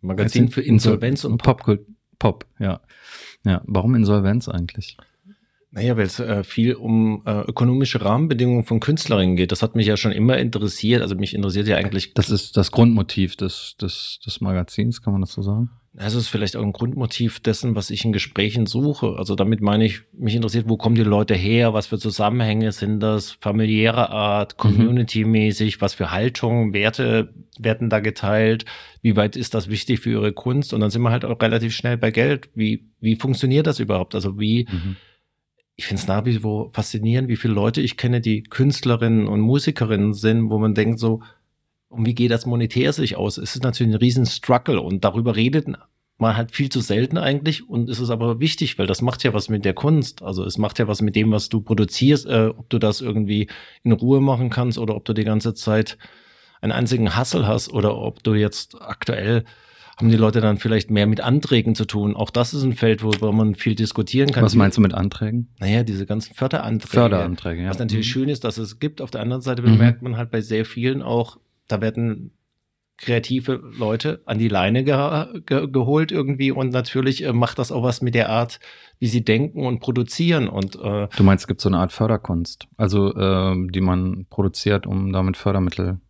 Magazin für Insolvenz und Pop. Pop, Pop, ja. Ja, warum Insolvenz eigentlich? Naja, weil es äh, viel um äh, ökonomische Rahmenbedingungen von Künstlerinnen geht. Das hat mich ja schon immer interessiert. Also mich interessiert ja eigentlich. Das ist das Grundmotiv des, des, des Magazins, kann man das so sagen? Also es ist vielleicht auch ein Grundmotiv dessen, was ich in Gesprächen suche. Also damit meine ich, mich interessiert, wo kommen die Leute her, was für Zusammenhänge sind das, familiäre Art, mhm. community-mäßig, was für Haltungen, Werte werden da geteilt, wie weit ist das wichtig für ihre Kunst? Und dann sind wir halt auch relativ schnell bei Geld. Wie, wie funktioniert das überhaupt? Also wie, mhm ich finde es nach wie vor faszinierend, wie viele Leute ich kenne, die Künstlerinnen und Musikerinnen sind, wo man denkt so, und wie geht das monetär sich aus? Es ist natürlich ein riesen Struggle und darüber redet man halt viel zu selten eigentlich und es ist aber wichtig, weil das macht ja was mit der Kunst. Also es macht ja was mit dem, was du produzierst, äh, ob du das irgendwie in Ruhe machen kannst oder ob du die ganze Zeit einen einzigen Hassel hast oder ob du jetzt aktuell haben die Leute dann vielleicht mehr mit Anträgen zu tun. Auch das ist ein Feld, worüber man viel diskutieren kann. Was meinst du mit Anträgen? Naja, diese ganzen Förderanträge. Förderanträge, ja. Was natürlich mhm. schön ist, dass es gibt. Auf der anderen Seite bemerkt mhm. man halt bei sehr vielen auch, da werden kreative Leute an die Leine ge ge geholt irgendwie und natürlich äh, macht das auch was mit der Art, wie sie denken und produzieren und äh, Du meinst, es gibt so eine Art Förderkunst, also äh, die man produziert, um damit Fördermittel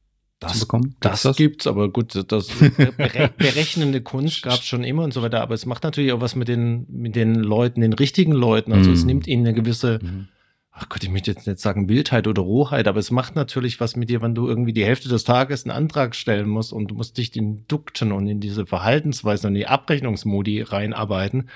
das, zu bekommen? Das, das gibt's, aber gut, das berechnende Kunst gab's schon immer und so weiter. Aber es macht natürlich auch was mit den mit den Leuten, den richtigen Leuten. Also mhm. es nimmt ihnen eine gewisse, mhm. ach Gott, ich möchte jetzt nicht sagen Wildheit oder Rohheit, aber es macht natürlich was mit dir, wenn du irgendwie die Hälfte des Tages einen Antrag stellen musst und du musst dich in Dukten und in diese Verhaltensweisen und die Abrechnungsmodi reinarbeiten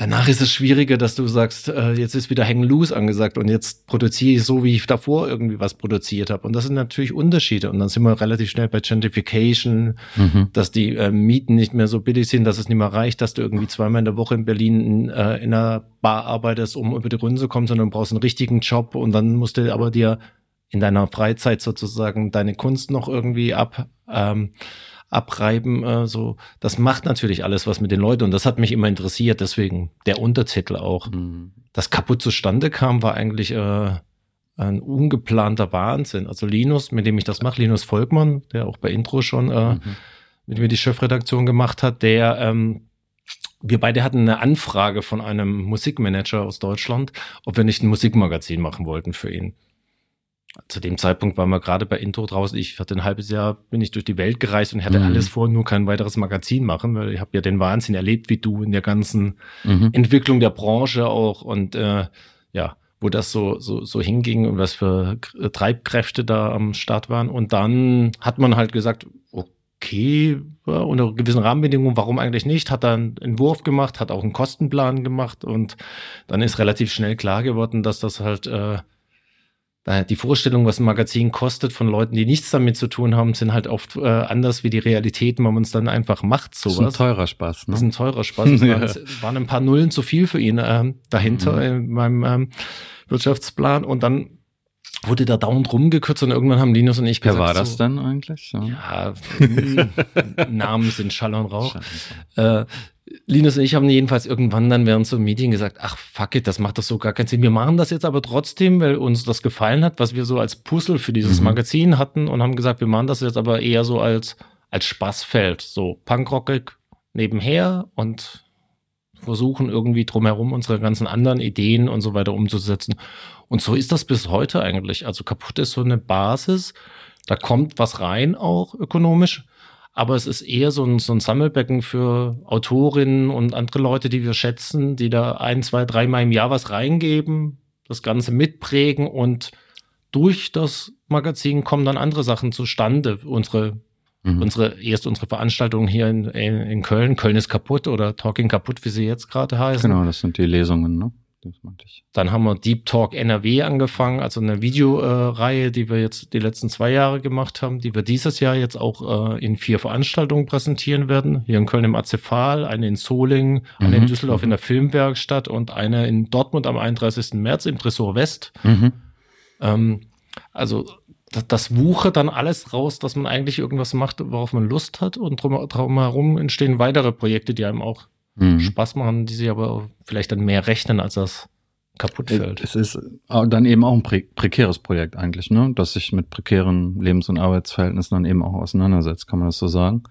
Danach ist es schwieriger, dass du sagst, äh, jetzt ist wieder Hang Loose angesagt und jetzt produziere ich so, wie ich davor irgendwie was produziert habe. Und das sind natürlich Unterschiede. Und dann sind wir relativ schnell bei Gentrification, mhm. dass die äh, Mieten nicht mehr so billig sind, dass es nicht mehr reicht, dass du irgendwie zweimal in der Woche in Berlin äh, in einer Bar arbeitest, um über die Runde zu kommen, sondern du brauchst einen richtigen Job und dann musst du aber dir in deiner Freizeit sozusagen deine Kunst noch irgendwie ab. Ähm, abreiben. Äh, so, das macht natürlich alles was mit den Leuten und das hat mich immer interessiert. Deswegen der Untertitel auch. Mhm. Das kaputt zustande kam, war eigentlich äh, ein ungeplanter Wahnsinn. Also Linus, mit dem ich das mache, Linus Volkmann, der auch bei Intro schon äh, mhm. mit mir die Chefredaktion gemacht hat, der ähm, wir beide hatten eine Anfrage von einem Musikmanager aus Deutschland, ob wir nicht ein Musikmagazin machen wollten für ihn zu dem Zeitpunkt waren wir gerade bei Intro draußen. Ich hatte ein halbes Jahr, bin ich durch die Welt gereist und hatte mhm. alles vor, nur kein weiteres Magazin machen, weil ich habe ja den Wahnsinn erlebt wie du in der ganzen mhm. Entwicklung der Branche auch und äh, ja, wo das so, so, so hinging und was für Treibkräfte da am Start waren. Und dann hat man halt gesagt, okay, unter gewissen Rahmenbedingungen, warum eigentlich nicht? Hat dann einen Entwurf gemacht, hat auch einen Kostenplan gemacht und dann ist relativ schnell klar geworden, dass das halt äh, die Vorstellung, was ein Magazin kostet von Leuten, die nichts damit zu tun haben, sind halt oft äh, anders wie die Realitäten, wenn man es dann einfach macht. Sowas. Das ist ein teurer Spaß. Ne? Das ist ein teurer Spaß. Es ja. waren, ein paar Nullen zu viel für ihn äh, dahinter mhm. in meinem ähm, Wirtschaftsplan und dann wurde da dauernd rumgekürzt und irgendwann haben Linus und ich gesagt. Wer war das so, dann eigentlich? So. Ja, Namen sind Schall und Rauch. Schall. Äh, Linus und ich haben jedenfalls irgendwann dann während so Meeting gesagt, ach fuck it, das macht doch so gar keinen Sinn. Wir machen das jetzt aber trotzdem, weil uns das gefallen hat, was wir so als Puzzle für dieses mhm. Magazin hatten und haben gesagt, wir machen das jetzt aber eher so als, als Spaßfeld, so punkrockig nebenher und versuchen irgendwie drumherum unsere ganzen anderen Ideen und so weiter umzusetzen. Und so ist das bis heute eigentlich. Also kaputt ist so eine Basis, da kommt was rein auch ökonomisch, aber es ist eher so ein, so ein Sammelbecken für Autorinnen und andere Leute, die wir schätzen, die da ein, zwei, dreimal im Jahr was reingeben, das Ganze mitprägen und durch das Magazin kommen dann andere Sachen zustande. Unsere, mhm. unsere, erst unsere Veranstaltung hier in, in, in, Köln, Köln ist kaputt oder Talking kaputt, wie sie jetzt gerade heißen. Genau, das sind die Lesungen, ne? Das meinte ich. Dann haben wir Deep Talk NRW angefangen, also eine Videoreihe, die wir jetzt die letzten zwei Jahre gemacht haben, die wir dieses Jahr jetzt auch äh, in vier Veranstaltungen präsentieren werden. Hier in Köln im Azefal, eine in Solingen, eine mhm. in Düsseldorf in der Filmwerkstatt und eine in Dortmund am 31. März im Tresor West. Mhm. Ähm, also das, das wuche dann alles raus, dass man eigentlich irgendwas macht, worauf man Lust hat und drum, drumherum entstehen weitere Projekte, die einem auch mhm. Spaß machen, die sich aber vielleicht dann mehr rechnen, als das kaputt fällt. Es ist dann eben auch ein prä prekäres Projekt eigentlich, ne? Das sich mit prekären Lebens- und Arbeitsverhältnissen dann eben auch auseinandersetzt, kann man das so sagen?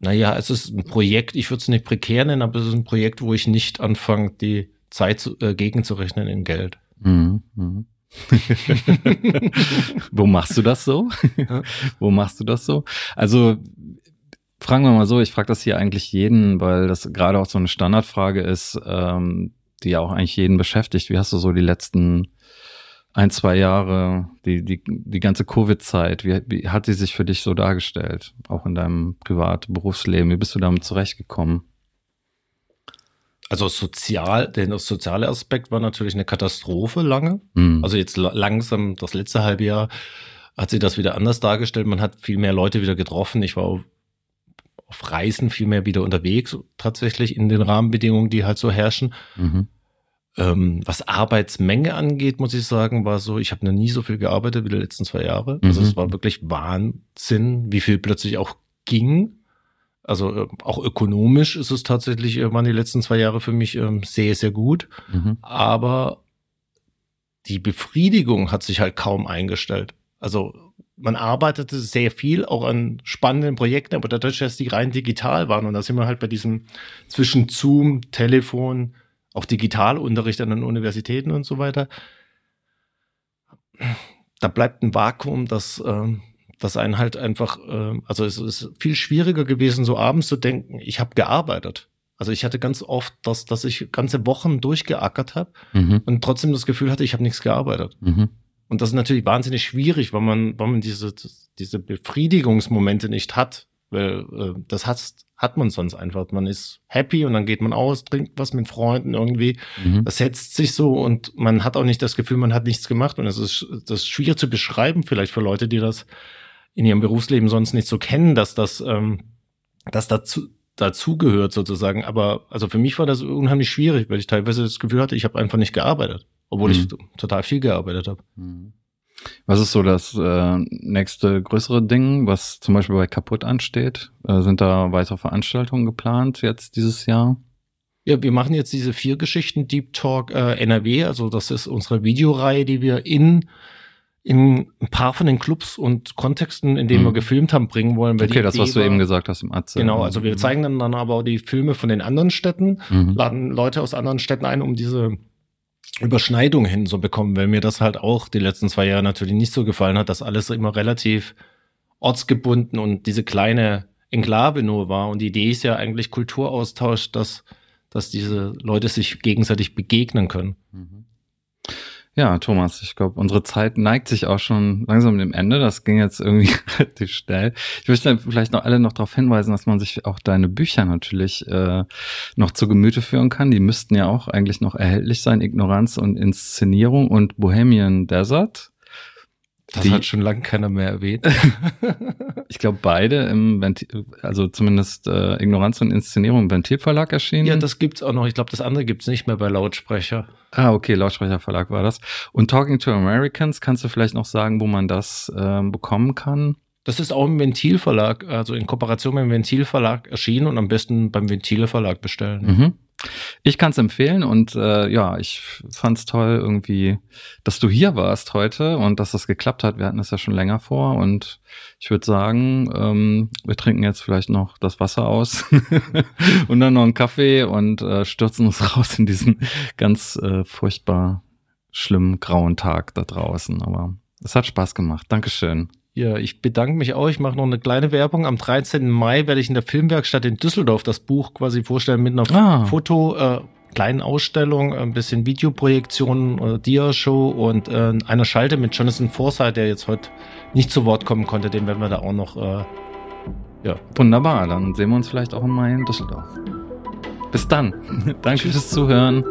Naja, es ist ein Projekt, ich würde es nicht prekär nennen, aber es ist ein Projekt, wo ich nicht anfange, die Zeit zu, äh, gegenzurechnen in Geld. Mhm. Mhm. Wo machst du das so? Wo machst du das so? Also fragen wir mal so, ich frage das hier eigentlich jeden, weil das gerade auch so eine Standardfrage ist, ähm, die ja auch eigentlich jeden beschäftigt. Wie hast du so die letzten ein, zwei Jahre, die, die, die ganze Covid-Zeit, wie, wie hat sie sich für dich so dargestellt? Auch in deinem Privat-Berufsleben? Wie bist du damit zurechtgekommen? Also sozial, der soziale Aspekt war natürlich eine Katastrophe lange. Mhm. Also jetzt langsam, das letzte halbe Jahr hat sich das wieder anders dargestellt. Man hat viel mehr Leute wieder getroffen. Ich war auf Reisen viel mehr wieder unterwegs, tatsächlich in den Rahmenbedingungen, die halt so herrschen. Mhm. Ähm, was Arbeitsmenge angeht, muss ich sagen, war so, ich habe noch nie so viel gearbeitet wie die letzten zwei Jahre. Also mhm. es war wirklich Wahnsinn, wie viel plötzlich auch ging. Also äh, auch ökonomisch ist es tatsächlich, äh, waren die letzten zwei Jahre für mich äh, sehr, sehr gut. Mhm. Aber die Befriedigung hat sich halt kaum eingestellt. Also man arbeitete sehr viel auch an spannenden Projekten, aber dadurch, dass die rein digital waren und da sind wir halt bei diesem zwischen Zoom, Telefon, auch Digitalunterricht an den Universitäten und so weiter, da bleibt ein Vakuum, das, äh, das einen halt einfach, äh, also es ist viel schwieriger gewesen, so abends zu denken, ich habe gearbeitet. Also ich hatte ganz oft, dass, dass ich ganze Wochen durchgeackert habe mhm. und trotzdem das Gefühl hatte, ich habe nichts gearbeitet. Mhm. Und das ist natürlich wahnsinnig schwierig, weil man, weil man diese, diese Befriedigungsmomente nicht hat. Weil äh, das hat, hat man sonst einfach. Man ist happy und dann geht man aus, trinkt was mit Freunden irgendwie. Mhm. Das setzt sich so und man hat auch nicht das Gefühl, man hat nichts gemacht. Und es ist, das ist schwierig zu beschreiben, vielleicht für Leute, die das in ihrem Berufsleben sonst nicht so kennen, dass das, ähm, dass dazu, dazugehört sozusagen. Aber also für mich war das unheimlich schwierig, weil ich teilweise das Gefühl hatte, ich habe einfach nicht gearbeitet obwohl mhm. ich total viel gearbeitet habe. Mhm. Was ist so das äh, nächste größere Ding, was zum Beispiel bei Kaputt ansteht? Äh, sind da weitere Veranstaltungen geplant jetzt dieses Jahr? Ja, wir machen jetzt diese vier Geschichten Deep Talk äh, NRW. Also das ist unsere Videoreihe, die wir in in ein paar von den Clubs und Kontexten, in denen mhm. wir gefilmt haben, bringen wollen. okay, das, was du eben gesagt hast im Atze. Genau, also wir mhm. zeigen dann, dann aber auch die Filme von den anderen Städten, mhm. laden Leute aus anderen Städten ein, um diese Überschneidung hinzubekommen, weil mir das halt auch die letzten zwei Jahre natürlich nicht so gefallen hat, dass alles immer relativ ortsgebunden und diese kleine Enklave nur war. Und die Idee ist ja eigentlich Kulturaustausch, dass, dass diese Leute sich gegenseitig begegnen können. Mhm. Ja, Thomas, ich glaube, unsere Zeit neigt sich auch schon langsam dem Ende. Das ging jetzt irgendwie relativ schnell. Ich möchte vielleicht noch alle noch darauf hinweisen, dass man sich auch deine Bücher natürlich äh, noch zu Gemüte führen kann. Die müssten ja auch eigentlich noch erhältlich sein. Ignoranz und Inszenierung und Bohemian Desert. Das die, hat schon lange keiner mehr erwähnt. ich glaube, beide im Ventil, also zumindest äh, Ignoranz und Inszenierung im Ventilverlag erschienen. Ja, das gibt's auch noch. Ich glaube, das andere gibt's nicht mehr bei Lautsprecher. Ah, okay, Lautsprecherverlag war das. Und Talking to Americans, kannst du vielleicht noch sagen, wo man das äh, bekommen kann? Das ist auch im Ventilverlag, also in Kooperation mit dem Ventilverlag erschienen und am besten beim Ventilverlag bestellen. Mhm. Ich kann es empfehlen und äh, ja, ich fand es toll irgendwie, dass du hier warst heute und dass das geklappt hat. Wir hatten es ja schon länger vor und ich würde sagen, ähm, wir trinken jetzt vielleicht noch das Wasser aus und dann noch einen Kaffee und äh, stürzen uns raus in diesen ganz äh, furchtbar schlimmen grauen Tag da draußen. Aber es hat Spaß gemacht. Dankeschön. Ja, ich bedanke mich auch. Ich mache noch eine kleine Werbung. Am 13. Mai werde ich in der Filmwerkstatt in Düsseldorf das Buch quasi vorstellen mit einer ah. Foto, äh, kleinen Ausstellung, ein bisschen Videoprojektion, äh, Dia-Show und äh, einer Schalte mit Jonathan Forsythe, der jetzt heute nicht zu Wort kommen konnte. Den werden wir da auch noch. Äh, ja. Wunderbar, dann sehen wir uns vielleicht auch mal in Düsseldorf. Bis dann. Danke Tschüss. fürs Zuhören.